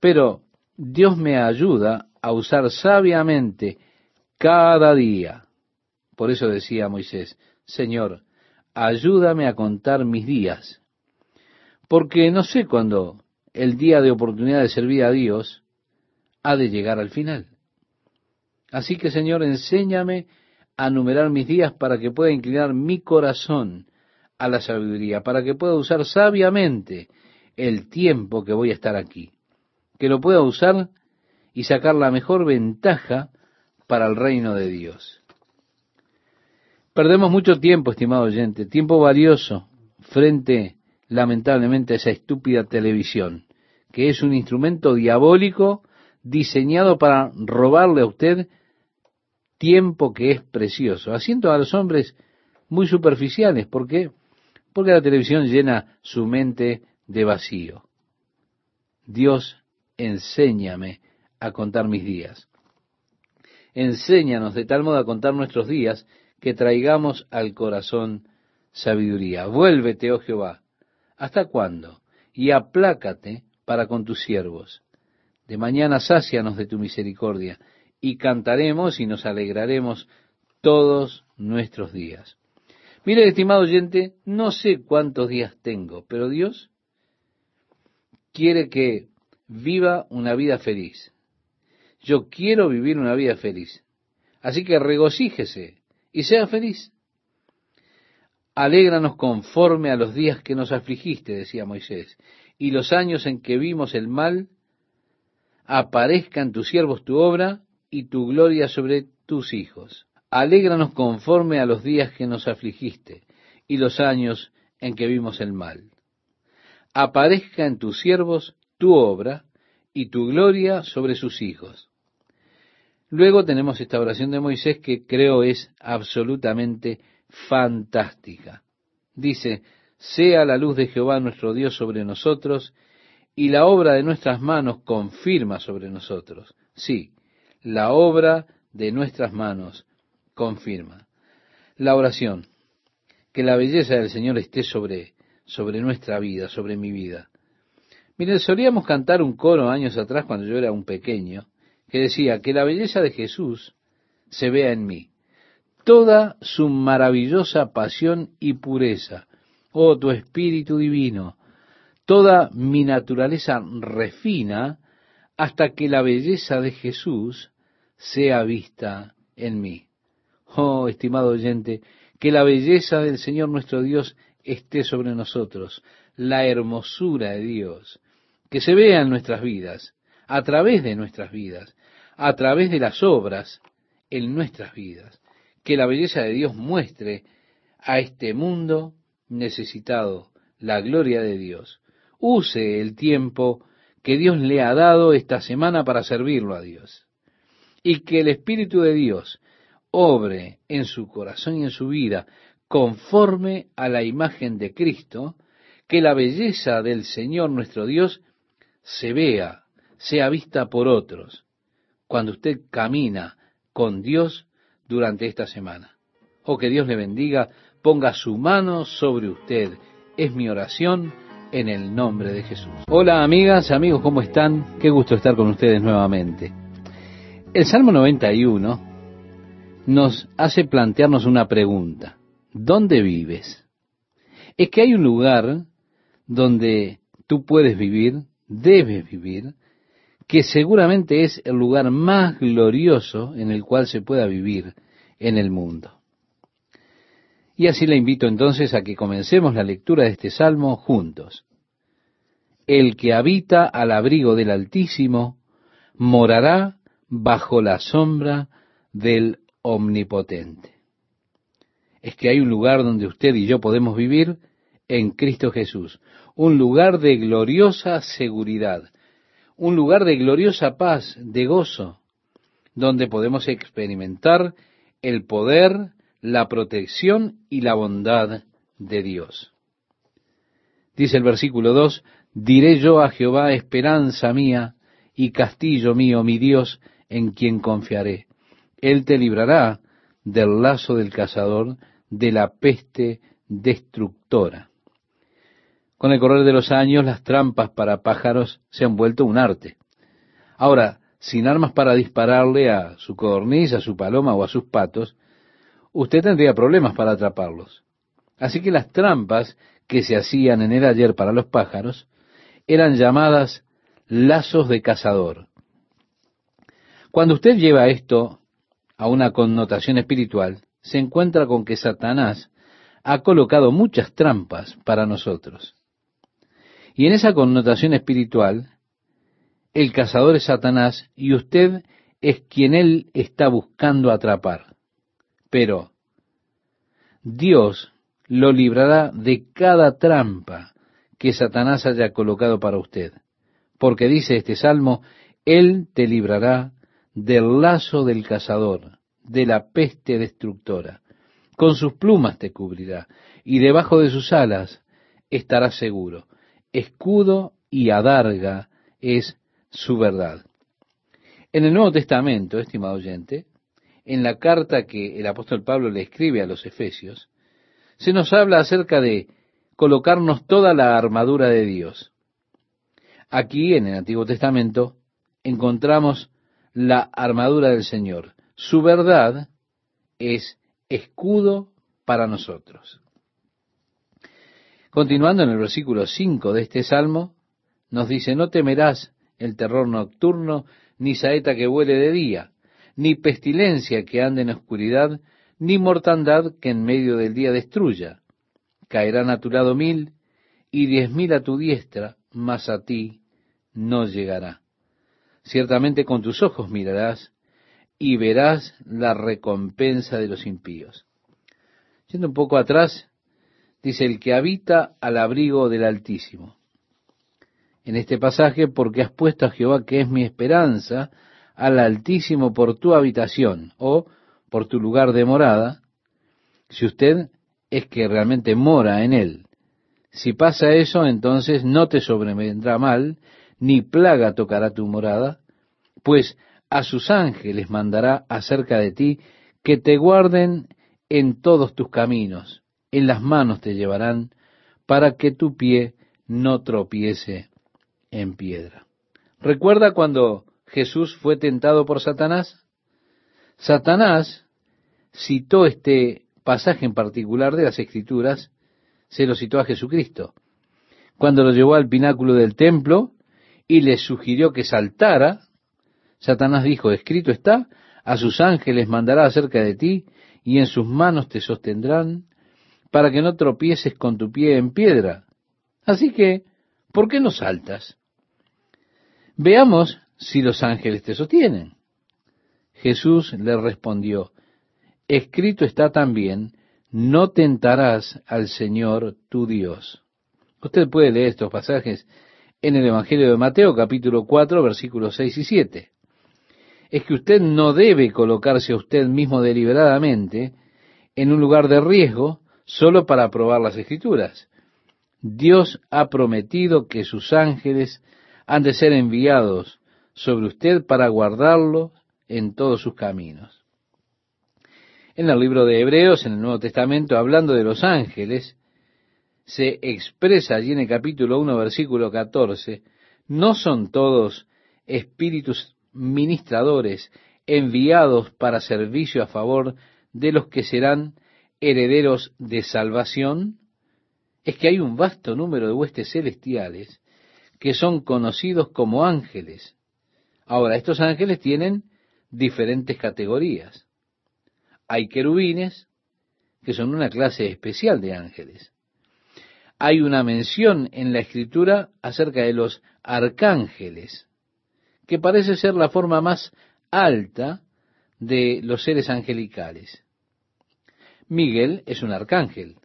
Pero Dios me ayuda a usar sabiamente cada día. Por eso decía Moisés, Señor, ayúdame a contar mis días, porque no sé cuándo el día de oportunidad de servir a Dios ha de llegar al final. Así que, Señor, enséñame a numerar mis días para que pueda inclinar mi corazón a la sabiduría, para que pueda usar sabiamente el tiempo que voy a estar aquí, que lo pueda usar y sacar la mejor ventaja para el reino de Dios. Perdemos mucho tiempo, estimado oyente, tiempo valioso frente, lamentablemente, esa estúpida televisión, que es un instrumento diabólico diseñado para robarle a usted tiempo que es precioso, haciendo a los hombres muy superficiales. ¿Por qué? Porque la televisión llena su mente de vacío. Dios, enséñame a contar mis días. Enséñanos de tal modo a contar nuestros días que traigamos al corazón sabiduría. Vuélvete, oh Jehová. ¿Hasta cuándo? Y aplácate para con tus siervos de mañana sácianos de tu misericordia, y cantaremos y nos alegraremos todos nuestros días. Mire, estimado oyente, no sé cuántos días tengo, pero Dios quiere que viva una vida feliz. Yo quiero vivir una vida feliz. Así que regocíjese y sea feliz. Alégranos conforme a los días que nos afligiste, decía Moisés, y los años en que vimos el mal aparezca en tus siervos tu obra y tu gloria sobre tus hijos. Alégranos conforme a los días que nos afligiste y los años en que vimos el mal. Aparezca en tus siervos tu obra y tu gloria sobre sus hijos. Luego tenemos esta oración de Moisés que creo es absolutamente fantástica. Dice, sea la luz de Jehová nuestro Dios sobre nosotros y la obra de nuestras manos confirma sobre nosotros. Sí, la obra de nuestras manos confirma. La oración, que la belleza del Señor esté sobre, sobre nuestra vida, sobre mi vida. Miren, solíamos cantar un coro años atrás cuando yo era un pequeño, que decía que la belleza de Jesús se vea en mí. Toda su maravillosa pasión y pureza. Oh, tu espíritu divino. Toda mi naturaleza refina hasta que la belleza de Jesús sea vista en mí. Oh, estimado oyente, que la belleza del Señor nuestro Dios esté sobre nosotros, la hermosura de Dios, que se vea en nuestras vidas, a través de nuestras vidas, a través de las obras en nuestras vidas, que la belleza de Dios muestre a este mundo necesitado la gloria de Dios. Use el tiempo que Dios le ha dado esta semana para servirlo a Dios. Y que el Espíritu de Dios obre en su corazón y en su vida conforme a la imagen de Cristo, que la belleza del Señor nuestro Dios se vea, sea vista por otros, cuando usted camina con Dios durante esta semana. Oh, que Dios le bendiga, ponga su mano sobre usted. Es mi oración en el nombre de Jesús. Hola amigas, amigos, ¿cómo están? Qué gusto estar con ustedes nuevamente. El Salmo 91 nos hace plantearnos una pregunta. ¿Dónde vives? Es que hay un lugar donde tú puedes vivir debes vivir, que seguramente es el lugar más glorioso en el cual se pueda vivir en el mundo. Y así le invito entonces a que comencemos la lectura de este salmo juntos. El que habita al abrigo del Altísimo morará bajo la sombra del Omnipotente. Es que hay un lugar donde usted y yo podemos vivir en Cristo Jesús, un lugar de gloriosa seguridad, un lugar de gloriosa paz, de gozo, donde podemos experimentar el poder, la protección y la bondad de Dios. Dice el versículo 2, diré yo a Jehová esperanza mía y castillo mío, mi Dios, en quien confiaré. Él te librará del lazo del cazador, de la peste destructora. Con el correr de los años, las trampas para pájaros se han vuelto un arte. Ahora, sin armas para dispararle a su codorniz, a su paloma o a sus patos, usted tendría problemas para atraparlos. Así que las trampas que se hacían en el ayer para los pájaros eran llamadas lazos de cazador. Cuando usted lleva esto a una connotación espiritual, se encuentra con que Satanás ha colocado muchas trampas para nosotros. Y en esa connotación espiritual, el cazador es Satanás y usted es quien él está buscando atrapar. Pero Dios lo librará de cada trampa que Satanás haya colocado para usted. Porque dice este salmo, Él te librará del lazo del cazador, de la peste destructora. Con sus plumas te cubrirá, y debajo de sus alas estarás seguro escudo y adarga es su verdad. En el Nuevo Testamento, estimado oyente, en la carta que el apóstol Pablo le escribe a los Efesios, se nos habla acerca de colocarnos toda la armadura de Dios. Aquí, en el Antiguo Testamento, encontramos la armadura del Señor. Su verdad es escudo para nosotros. Continuando en el versículo 5 de este salmo, nos dice, no temerás el terror nocturno, ni saeta que vuele de día, ni pestilencia que ande en oscuridad, ni mortandad que en medio del día destruya. Caerán a tu lado mil y diez mil a tu diestra, mas a ti no llegará. Ciertamente con tus ojos mirarás y verás la recompensa de los impíos. Yendo un poco atrás, dice el que habita al abrigo del Altísimo. En este pasaje, porque has puesto a Jehová, que es mi esperanza, al Altísimo por tu habitación o por tu lugar de morada, si usted es que realmente mora en él, Si pasa eso, entonces no te sobrevendrá mal, ni plaga tocará tu morada, pues a sus ángeles mandará acerca de ti que te guarden en todos tus caminos, en las manos te llevarán, para que tu pie no tropiece en piedra. ¿Recuerda cuando Jesús fue tentado por Satanás? Satanás citó este pasaje en particular de las Escrituras, se lo citó a Jesucristo. Cuando lo llevó al pináculo del templo y le sugirió que saltara, Satanás dijo, escrito está, a sus ángeles mandará acerca de ti y en sus manos te sostendrán para que no tropieces con tu pie en piedra. Así que, ¿por qué no saltas? Veamos si los ángeles te sostienen. Jesús le respondió, escrito está también, no tentarás al Señor tu Dios. Usted puede leer estos pasajes en el Evangelio de Mateo capítulo 4 versículos 6 y 7. Es que usted no debe colocarse a usted mismo deliberadamente en un lugar de riesgo solo para aprobar las escrituras. Dios ha prometido que sus ángeles han de ser enviados sobre usted para guardarlo en todos sus caminos. En el libro de Hebreos, en el Nuevo Testamento, hablando de los ángeles, se expresa allí en el capítulo 1, versículo 14, no son todos espíritus ministradores enviados para servicio a favor de los que serán herederos de salvación? Es que hay un vasto número de huestes celestiales que son conocidos como ángeles. Ahora, estos ángeles tienen diferentes categorías. Hay querubines, que son una clase especial de ángeles. Hay una mención en la escritura acerca de los arcángeles, que parece ser la forma más alta de los seres angelicales. Miguel es un arcángel.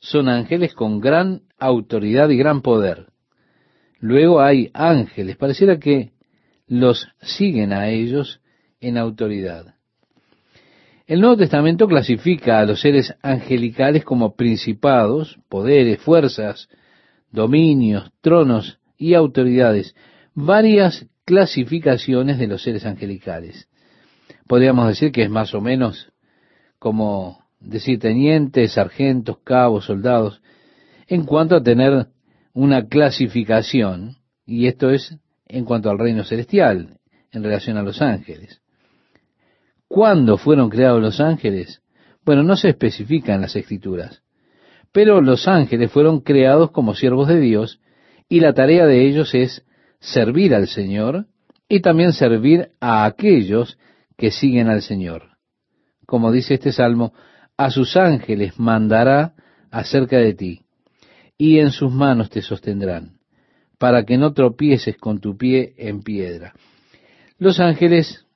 Son ángeles con gran autoridad y gran poder. Luego hay ángeles, pareciera que los siguen a ellos en autoridad. El Nuevo Testamento clasifica a los seres angelicales como principados, poderes, fuerzas, dominios, tronos y autoridades, varias clasificaciones de los seres angelicales. Podríamos decir que es más o menos como decir tenientes, sargentos, cabos, soldados, en cuanto a tener una clasificación, y esto es en cuanto al reino celestial, en relación a los ángeles. ¿Cuándo fueron creados los ángeles? Bueno, no se especifica en las escrituras, pero los ángeles fueron creados como siervos de Dios y la tarea de ellos es servir al Señor y también servir a aquellos que siguen al Señor. Como dice este salmo, a sus ángeles mandará acerca de ti y en sus manos te sostendrán, para que no tropieces con tu pie en piedra. Los ángeles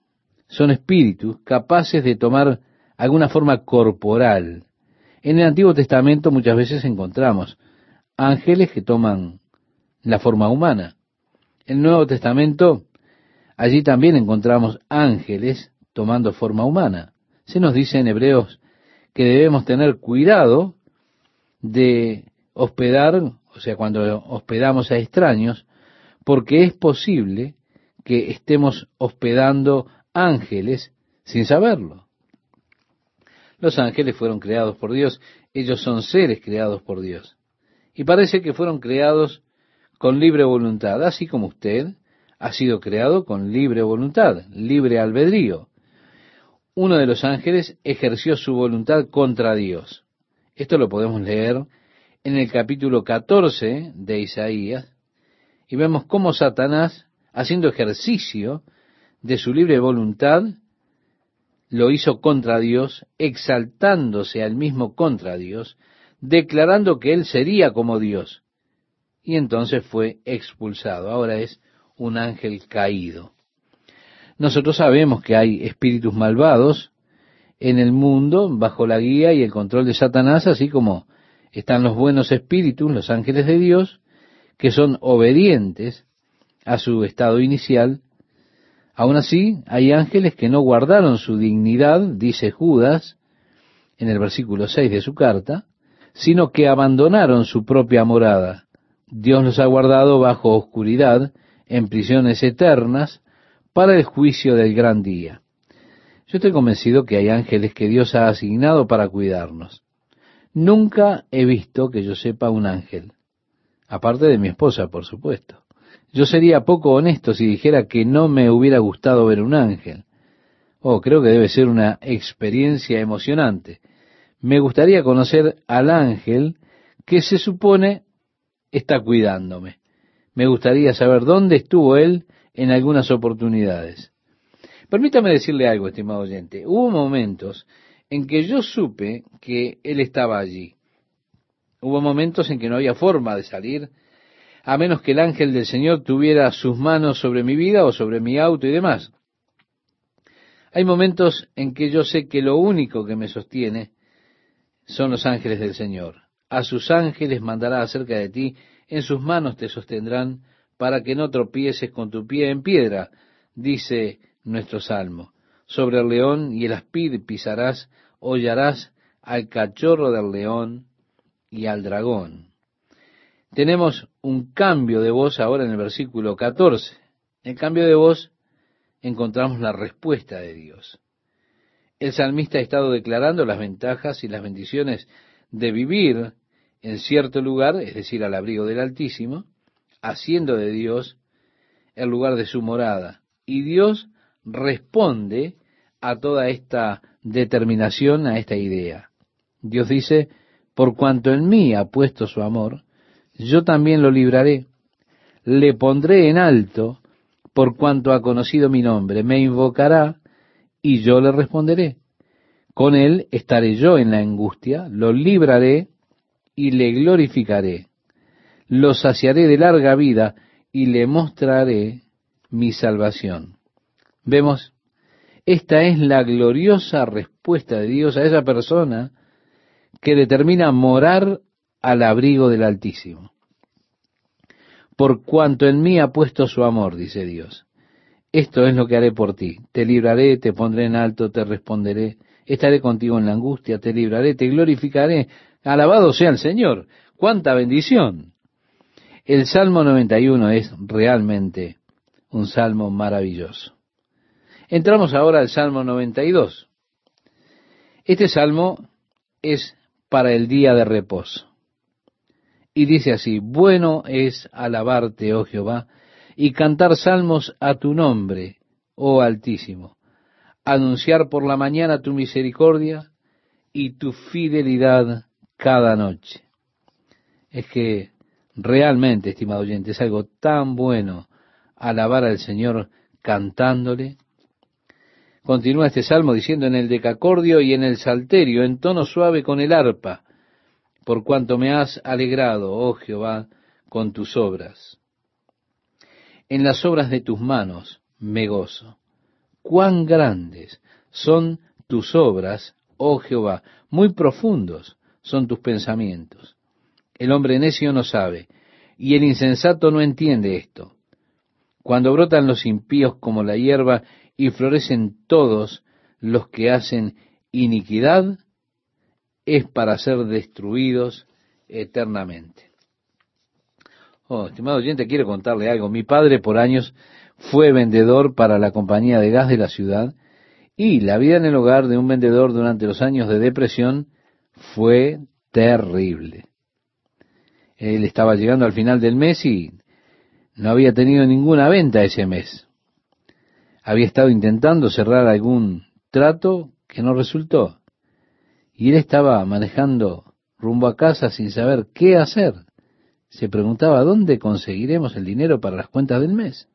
son espíritus capaces de tomar alguna forma corporal. En el Antiguo Testamento muchas veces encontramos ángeles que toman la forma humana. En el Nuevo Testamento, allí también encontramos ángeles tomando forma humana. Se nos dice en Hebreos que debemos tener cuidado de hospedar, o sea, cuando hospedamos a extraños, porque es posible que estemos hospedando ángeles sin saberlo. Los ángeles fueron creados por Dios, ellos son seres creados por Dios. Y parece que fueron creados con libre voluntad, así como usted ha sido creado con libre voluntad, libre albedrío. Uno de los ángeles ejerció su voluntad contra Dios. Esto lo podemos leer en el capítulo 14 de Isaías y vemos cómo Satanás, haciendo ejercicio de su libre voluntad, lo hizo contra Dios, exaltándose al mismo contra Dios, declarando que él sería como Dios. Y entonces fue expulsado. Ahora es un ángel caído. Nosotros sabemos que hay espíritus malvados en el mundo bajo la guía y el control de Satanás, así como están los buenos espíritus, los ángeles de Dios, que son obedientes a su estado inicial. Aún así, hay ángeles que no guardaron su dignidad, dice Judas en el versículo 6 de su carta, sino que abandonaron su propia morada. Dios los ha guardado bajo oscuridad, en prisiones eternas, para el juicio del gran día. Yo estoy convencido que hay ángeles que Dios ha asignado para cuidarnos. Nunca he visto que yo sepa un ángel, aparte de mi esposa, por supuesto. Yo sería poco honesto si dijera que no me hubiera gustado ver un ángel. Oh, creo que debe ser una experiencia emocionante. Me gustaría conocer al ángel que se supone está cuidándome. Me gustaría saber dónde estuvo él en algunas oportunidades. Permítame decirle algo, estimado oyente. Hubo momentos en que yo supe que Él estaba allí. Hubo momentos en que no había forma de salir, a menos que el ángel del Señor tuviera sus manos sobre mi vida o sobre mi auto y demás. Hay momentos en que yo sé que lo único que me sostiene son los ángeles del Señor. A sus ángeles mandará acerca de ti, en sus manos te sostendrán para que no tropieces con tu pie en piedra, dice nuestro salmo. Sobre el león y el aspid pisarás, hollarás al cachorro del león y al dragón. Tenemos un cambio de voz ahora en el versículo 14. En el cambio de voz encontramos la respuesta de Dios. El salmista ha estado declarando las ventajas y las bendiciones de vivir en cierto lugar, es decir, al abrigo del Altísimo, haciendo de Dios el lugar de su morada. Y Dios responde a toda esta determinación, a esta idea. Dios dice, por cuanto en mí ha puesto su amor, yo también lo libraré. Le pondré en alto por cuanto ha conocido mi nombre. Me invocará y yo le responderé. Con él estaré yo en la angustia, lo libraré y le glorificaré. Lo saciaré de larga vida y le mostraré mi salvación. Vemos, esta es la gloriosa respuesta de Dios a esa persona que determina morar al abrigo del Altísimo. Por cuanto en mí ha puesto su amor, dice Dios. Esto es lo que haré por ti. Te libraré, te pondré en alto, te responderé. Estaré contigo en la angustia, te libraré, te glorificaré. Alabado sea el Señor. ¡Cuánta bendición! El Salmo 91 es realmente un salmo maravilloso. Entramos ahora al Salmo 92. Este salmo es para el día de reposo. Y dice así, bueno es alabarte, oh Jehová, y cantar salmos a tu nombre, oh Altísimo, anunciar por la mañana tu misericordia y tu fidelidad cada noche. Es que realmente, estimado oyente, es algo tan bueno alabar al Señor cantándole, Continúa este salmo diciendo en el decacordio y en el salterio, en tono suave con el arpa, por cuanto me has alegrado, oh Jehová, con tus obras. En las obras de tus manos me gozo. Cuán grandes son tus obras, oh Jehová, muy profundos son tus pensamientos. El hombre necio no sabe, y el insensato no entiende esto. Cuando brotan los impíos como la hierba y florecen todos los que hacen iniquidad, es para ser destruidos eternamente. Oh, estimado oyente, quiero contarle algo. Mi padre por años fue vendedor para la compañía de gas de la ciudad y la vida en el hogar de un vendedor durante los años de depresión fue terrible. Él estaba llegando al final del mes y no había tenido ninguna venta ese mes había estado intentando cerrar algún trato que no resultó. Y él estaba manejando rumbo a casa sin saber qué hacer. Se preguntaba dónde conseguiremos el dinero para las cuentas del mes.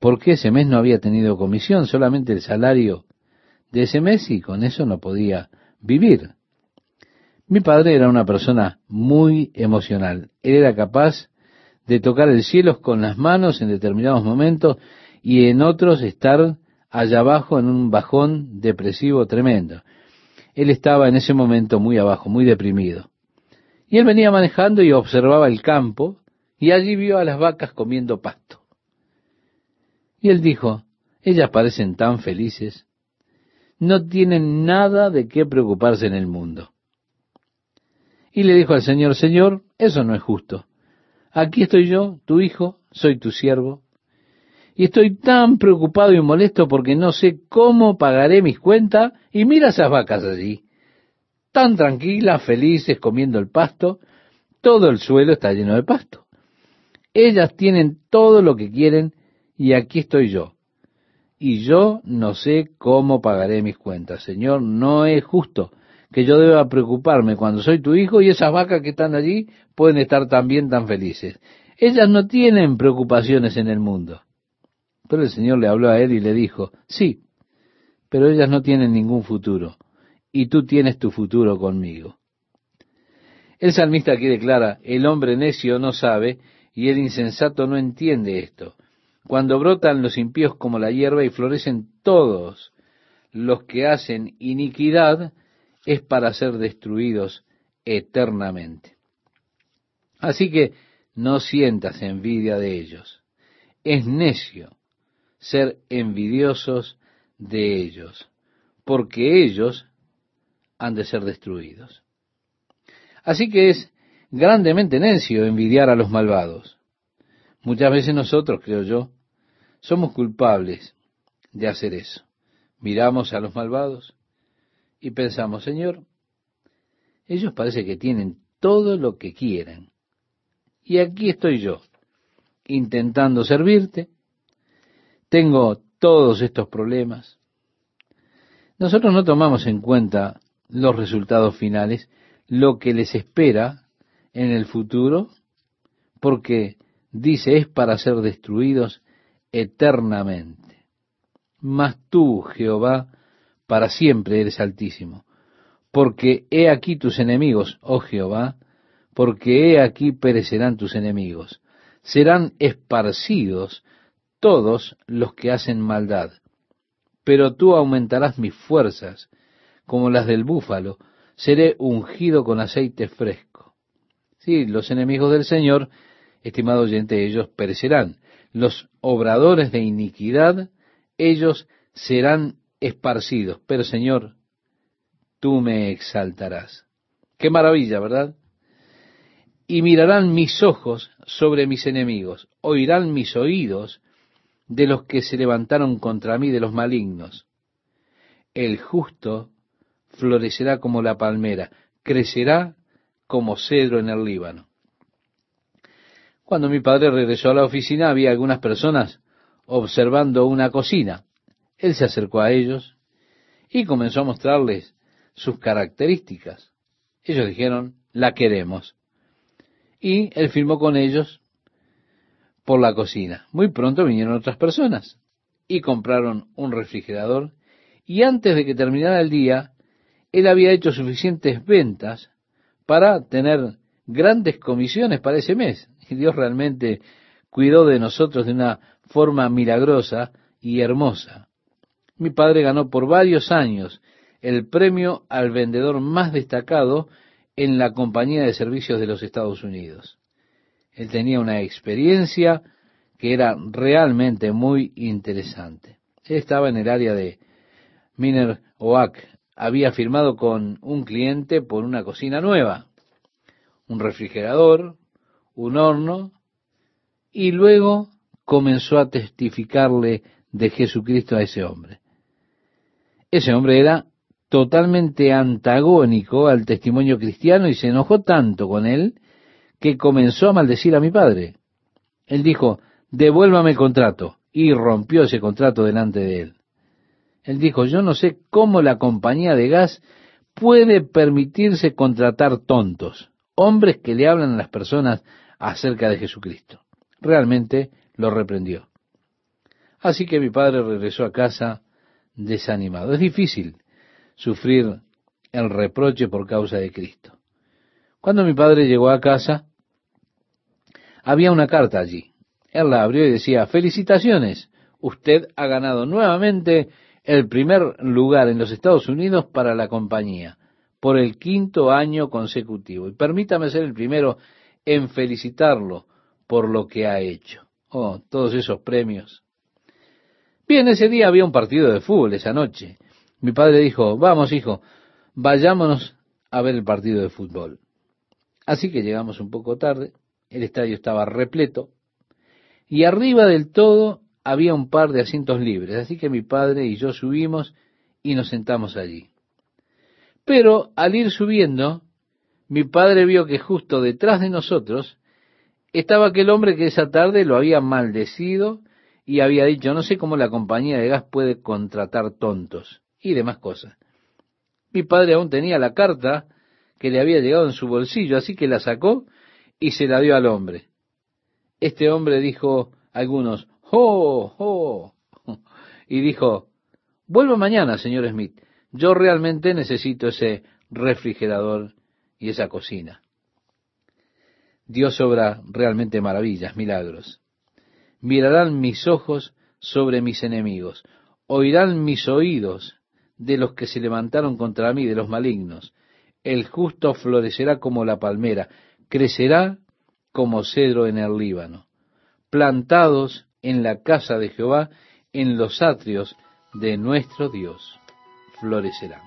Porque ese mes no había tenido comisión, solamente el salario de ese mes y con eso no podía vivir. Mi padre era una persona muy emocional. Él era capaz de tocar el cielo con las manos en determinados momentos y en otros estar allá abajo en un bajón depresivo tremendo. Él estaba en ese momento muy abajo, muy deprimido. Y él venía manejando y observaba el campo y allí vio a las vacas comiendo pasto. Y él dijo, ellas parecen tan felices, no tienen nada de qué preocuparse en el mundo. Y le dijo al Señor, Señor, eso no es justo. Aquí estoy yo, tu hijo, soy tu siervo, y estoy tan preocupado y molesto porque no sé cómo pagaré mis cuentas, y mira esas vacas allí, tan tranquilas, felices, comiendo el pasto, todo el suelo está lleno de pasto. Ellas tienen todo lo que quieren y aquí estoy yo. Y yo no sé cómo pagaré mis cuentas. Señor, no es justo que yo deba preocuparme cuando soy tu hijo y esas vacas que están allí pueden estar también tan felices. Ellas no tienen preocupaciones en el mundo. Pero el Señor le habló a él y le dijo, sí, pero ellas no tienen ningún futuro, y tú tienes tu futuro conmigo. El salmista aquí declara, el hombre necio no sabe y el insensato no entiende esto. Cuando brotan los impíos como la hierba y florecen todos los que hacen iniquidad, es para ser destruidos eternamente. Así que no sientas envidia de ellos. Es necio ser envidiosos de ellos, porque ellos han de ser destruidos. Así que es grandemente necio envidiar a los malvados. Muchas veces nosotros, creo yo, somos culpables de hacer eso. Miramos a los malvados y pensamos, Señor, ellos parece que tienen todo lo que quieren. Y aquí estoy yo, intentando servirte. Tengo todos estos problemas. Nosotros no tomamos en cuenta los resultados finales, lo que les espera en el futuro, porque dice es para ser destruidos eternamente. Mas tú, Jehová, para siempre eres altísimo. Porque he aquí tus enemigos, oh Jehová, porque he aquí perecerán tus enemigos. Serán esparcidos todos los que hacen maldad. Pero tú aumentarás mis fuerzas, como las del búfalo, seré ungido con aceite fresco. Sí, los enemigos del Señor, estimado oyente, ellos perecerán. Los obradores de iniquidad, ellos serán esparcidos. Pero Señor, tú me exaltarás. Qué maravilla, ¿verdad? Y mirarán mis ojos sobre mis enemigos, oirán mis oídos de los que se levantaron contra mí, de los malignos. El justo florecerá como la palmera, crecerá como cedro en el Líbano. Cuando mi padre regresó a la oficina había algunas personas observando una cocina. Él se acercó a ellos y comenzó a mostrarles sus características. Ellos dijeron, la queremos. Y él firmó con ellos por la cocina. Muy pronto vinieron otras personas y compraron un refrigerador y antes de que terminara el día, él había hecho suficientes ventas para tener grandes comisiones para ese mes. Y Dios realmente cuidó de nosotros de una forma milagrosa y hermosa mi padre ganó por varios años el premio al vendedor más destacado en la compañía de servicios de los Estados Unidos. Él tenía una experiencia que era realmente muy interesante. Él estaba en el área de Miner Oak. Había firmado con un cliente por una cocina nueva, un refrigerador, un horno, y luego comenzó a testificarle de Jesucristo a ese hombre. Ese hombre era totalmente antagónico al testimonio cristiano y se enojó tanto con él que comenzó a maldecir a mi padre. Él dijo, devuélvame el contrato, y rompió ese contrato delante de él. Él dijo, yo no sé cómo la compañía de gas puede permitirse contratar tontos, hombres que le hablan a las personas acerca de Jesucristo. Realmente lo reprendió. Así que mi padre regresó a casa desanimado. Es difícil sufrir el reproche por causa de Cristo. Cuando mi padre llegó a casa, había una carta allí. Él la abrió y decía, felicitaciones, usted ha ganado nuevamente el primer lugar en los Estados Unidos para la compañía por el quinto año consecutivo. Y permítame ser el primero en felicitarlo por lo que ha hecho. Oh, todos esos premios. Bien, ese día había un partido de fútbol esa noche. Mi padre dijo, vamos hijo, vayámonos a ver el partido de fútbol. Así que llegamos un poco tarde, el estadio estaba repleto, y arriba del todo había un par de asientos libres, así que mi padre y yo subimos y nos sentamos allí. Pero al ir subiendo, mi padre vio que justo detrás de nosotros estaba aquel hombre que esa tarde lo había maldecido y había dicho, no sé cómo la compañía de gas puede contratar tontos y demás cosas. Mi padre aún tenía la carta que le había llegado en su bolsillo, así que la sacó y se la dio al hombre. Este hombre dijo algunos, ¡Oh, oh! Y dijo, vuelvo mañana, señor Smith. Yo realmente necesito ese refrigerador y esa cocina. Dios obra realmente maravillas, milagros. Mirarán mis ojos sobre mis enemigos, oirán mis oídos de los que se levantaron contra mí, de los malignos. El justo florecerá como la palmera, crecerá como cedro en el Líbano, plantados en la casa de Jehová, en los atrios de nuestro Dios, florecerán.